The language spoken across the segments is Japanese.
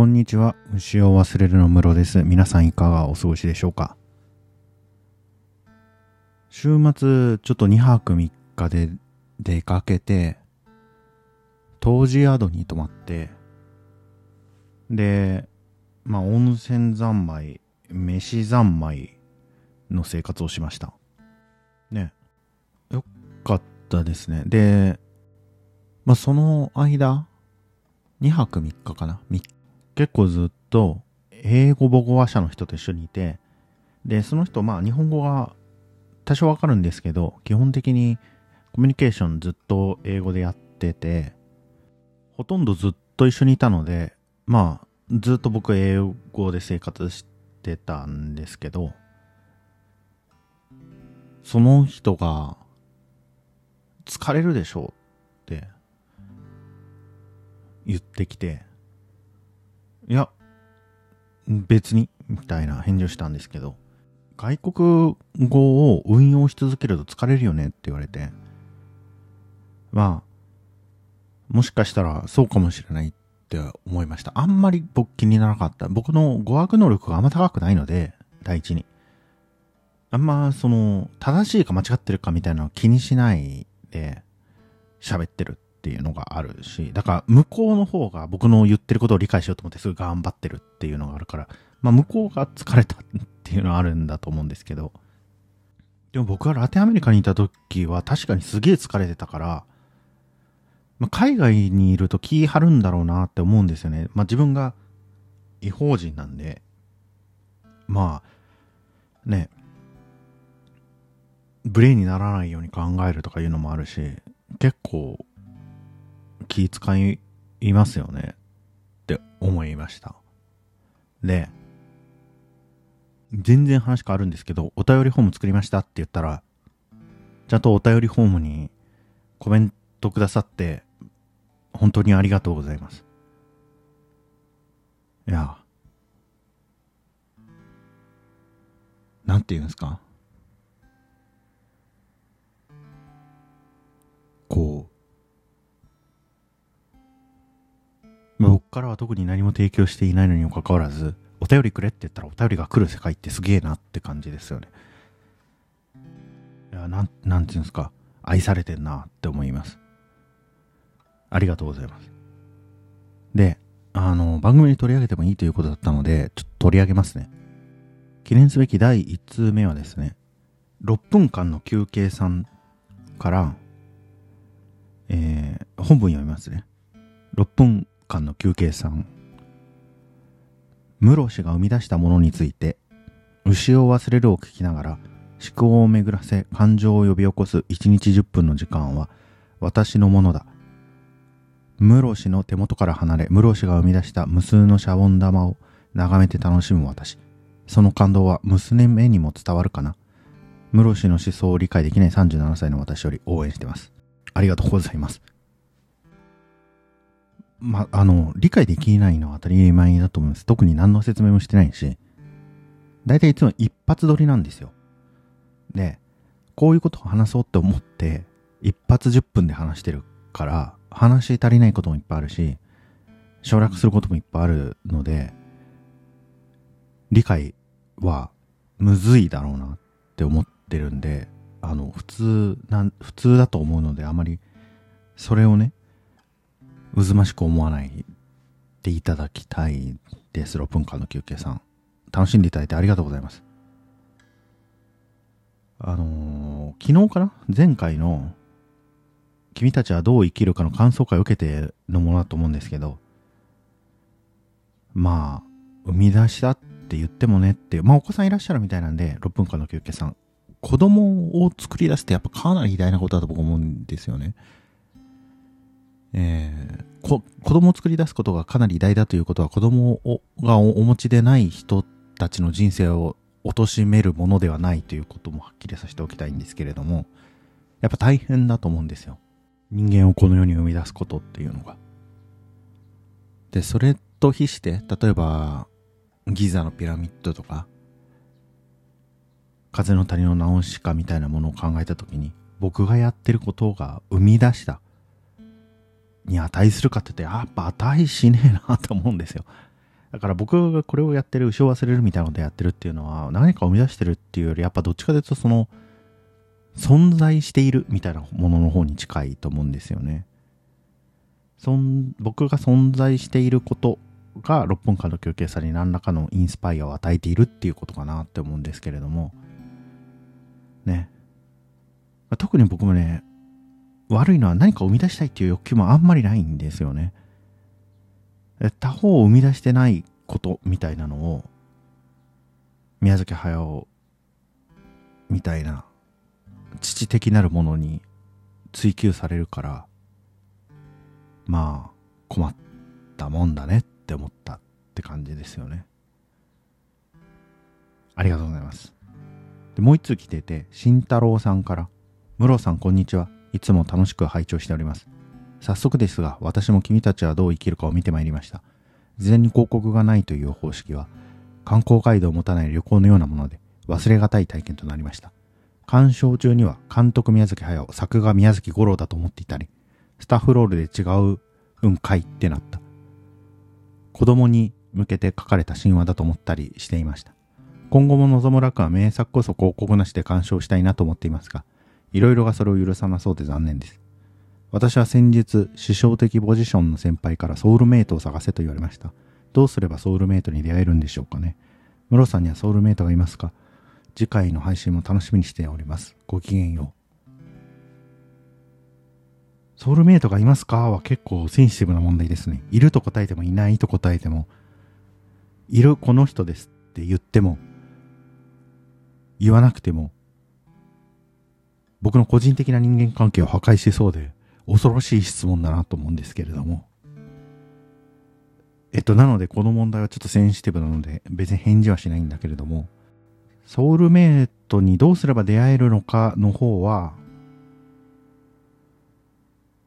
こんにちは。牛を忘れるのムロです。皆さんいかがお過ごしでしょうか？週末、ちょっと2泊3日で出かけて、当時宿に泊まって、で、まあ温泉三昧、飯三昧の生活をしました。ね。よかったですね。で、まあその間、2泊3日かなみ結構ずっと英語母語話者の人と一緒にいてでその人まあ日本語が多少わかるんですけど基本的にコミュニケーションずっと英語でやっててほとんどずっと一緒にいたのでまあずっと僕英語で生活してたんですけどその人が疲れるでしょうって言ってきて、いや、別に、みたいな返事をしたんですけど、外国語を運用し続けると疲れるよねって言われて、まあ、もしかしたらそうかもしれないって思いました。あんまり僕気にならなかった。僕の語学能力があんま高くないので、第一に。あんま、その、正しいか間違ってるかみたいなのを気にしないで喋ってるっていうのがあるし、だから向こうの方が僕の言ってることを理解しようと思ってすぐ頑張ってるっていうのがあるから、まあ向こうが疲れたっていうのはあるんだと思うんですけど、でも僕はラテンアメリカにいた時は確かにすげえ疲れてたから、まあ、海外にいると気張るんだろうなって思うんですよね。まあ自分が違法人なんで、まあ、ね、ブレイにならないように考えるとかいうのもあるし、結構気遣いますよねって思いました。で、全然話変わるんですけど、お便りフォーム作りましたって言ったら、ちゃんとお便りフォームにコメントくださって、本当にありがとうございます。いや、なんて言うんですか？まあ僕からは特に何も提供していないのにもかかわらず、お便りくれって言ったらお便りが来る世界ってすげえなって感じですよね。いや、なん、なんていうんですか、愛されてんなって思います。ありがとうございます。で、あの、番組に取り上げてもいいということだったので、ちょっと取り上げますね。記念すべき第1通目はですね、6分間の休憩さんから、えー本文読みますね。6分間の休憩さん。室氏が生み出したものについて、牛を忘れるを聞きながら、思考を巡らせ感情を呼び起こす1日10分の時間は、私のものだ。室氏の手元から離れ、室氏が生み出した無数のシャボン玉を眺めて楽しむ私。その感動は娘目にも伝わるかな。室氏の思想を理解できない37歳の私より応援してます。ありがとうございます。ま、あの、理解できないのは当たり前だと思います。特に何の説明もしてないし、だいたいいつも一発撮りなんですよ。で、こういうことを話そうって思って、一発10分で話してるから、話足りないこともいっぱいあるし、省略することもいっぱいあるので、理解はむずいだろうなって思ってるんで、あの、普通な、普通だと思うので、あまり、それをね、渦ましく思わないでいただきたいです。6分間の休憩さん。楽しんでいただいてありがとうございます。あのー昨日かな前回の、君たちはどう生きるかの感想会を受けてのものだと思うんですけど、まあ、生み出したって言ってもねって、まあお子さんいらっしゃるみたいなんで、6分間の休憩さん。子供を作り出すってやっぱかなり偉大なことだと僕思うんですよね。えー、こ子供を作り出すことがかなり偉大だということは子供をがお持ちでない人たちの人生を貶めるものではないということもはっきりさせておきたいんですけれども、やっぱ大変だと思うんですよ。人間をこの世に生み出すことっていうのが。で、それと比して、例えば、ギザのピラミッドとか、風の谷のナウシカみたいなものを考えたときに、僕がやってることが生み出したに値するかって言って、やっぱ値しねえなと思うんですよ。だから僕がこれをやってる、牛を忘れるみたいなことやってるっていうのは、何か生み出してるっていうより、やっぱどっちかというとその、存在しているみたいなものの方に近いと思うんですよね。そん僕が存在していることが6分間の休憩さに何らかのインスパイアを与えているっていうことかなって思うんですけれども、ね。特に僕もね、悪いのは何か生み出したいっていう欲求もあんまりないんですよね。他方を生み出してないことみたいなのを、宮崎駿みたいな父的なるものに追求されるから、まあ困ったもんだねって思ったって感じですよね。ありがとうございます。でもう一通来てて、慎太郎さんから、室さんこんにちは。いつも楽しく拝聴しております。早速ですが、私も君たちはどう生きるかを見てまいりました。事前に広告がないという方式は、観光ガイドを持たない旅行のようなもので、忘れがたい体験となりました。鑑賞中には監督宮崎駿、作画宮崎五郎だと思っていたり、スタッフロールで違ううんかいってなった。子供に向けて書かれた神話だと思ったりしていました。今後も望む楽は名作こそ広告なしで鑑賞したいなと思っていますが、いろいろがそれを許さなそうで残念です。私は先日、師匠的ポジションの先輩からソウルメイトを探せと言われました。どうすればソウルメイトに出会えるんでしょうかね。ムロさんにはソウルメイトがいますか次回の配信も楽しみにしております。ごきげんよう。ソウルメイトがいますかは結構センシティブな問題ですね。いると答えてもいないと答えても、いるこの人ですって言っても、言わなくても、僕の個人的な人間関係を破壊しそうで、恐ろしい質問だなと思うんですけれども。えっと、なのでこの問題はちょっとセンシティブなので、別に返事はしないんだけれども、ソウルメイトにどうすれば出会えるのかの方は、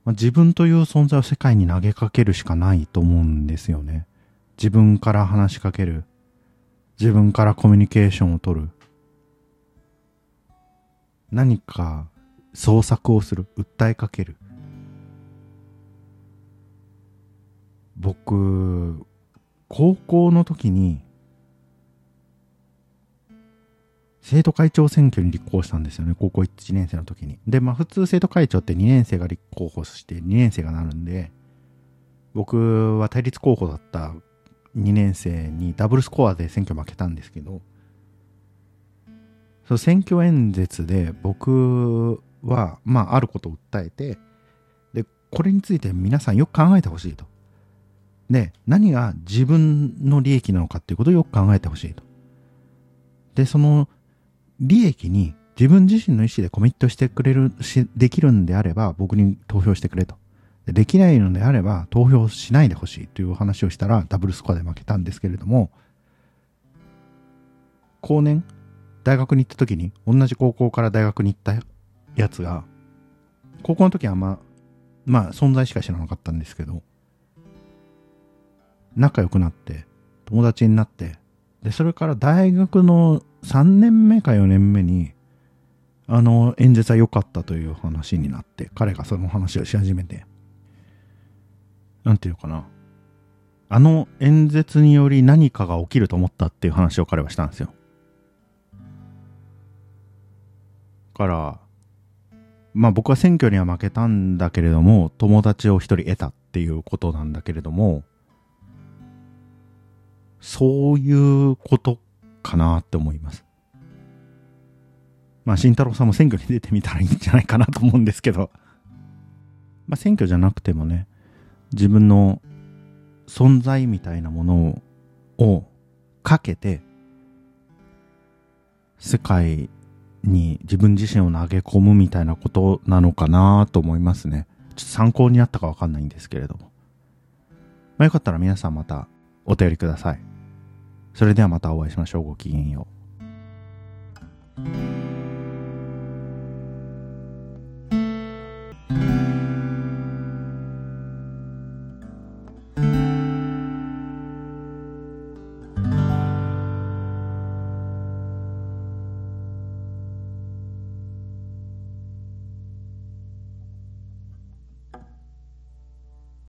まあ、自分という存在を世界に投げかけるしかないと思うんですよね。自分から話しかける。自分からコミュニケーションを取る。何か創作をする。訴えかける。僕、高校の時に生徒会長選挙に立候補したんですよね。高校1年生の時に。で、まあ普通生徒会長って2年生が立候補して2年生がなるんで、僕は対立候補だった2年生にダブルスコアで選挙負けたんですけど、その選挙演説で僕は、まああることを訴えて、で、これについて皆さんよく考えてほしいと。で、何が自分の利益なのかっていうことをよく考えてほしいと。で、その利益に自分自身の意思でコミットしてくれるし、できるんであれば僕に投票してくれと。できないのであれば投票しないでほしいという話をしたらダブルスコアで負けたんですけれども、後年、大学に行った時に同じ高校から大学に行ったやつが、高校の時はまあ、まあ存在しか知らなかったんですけど、仲良くなって、友達になって、で、それから大学の3年目か4年目に、あの、演説は良かったという話になって、彼がその話をし始めて、なんていうかな。あの演説により何かが起きると思ったっていう話を彼はしたんですよ。から、まあ僕は選挙には負けたんだけれども、友達を一人得たっていうことなんだけれども、そういうことかなって思います。まあ、慎太郎さんも選挙に出てみたらいいんじゃないかなと思うんですけど、まあ、選挙じゃなくてもね、自分の存在みたいなものをかけて、世界に自分自身を投げ込むみたいなことなのかなと思いますね。ちょっと参考になったかわかんないんですけれども。まあ、よかったら皆さんまたお便りください。それではまたお会いしましょう。ごきげんよう。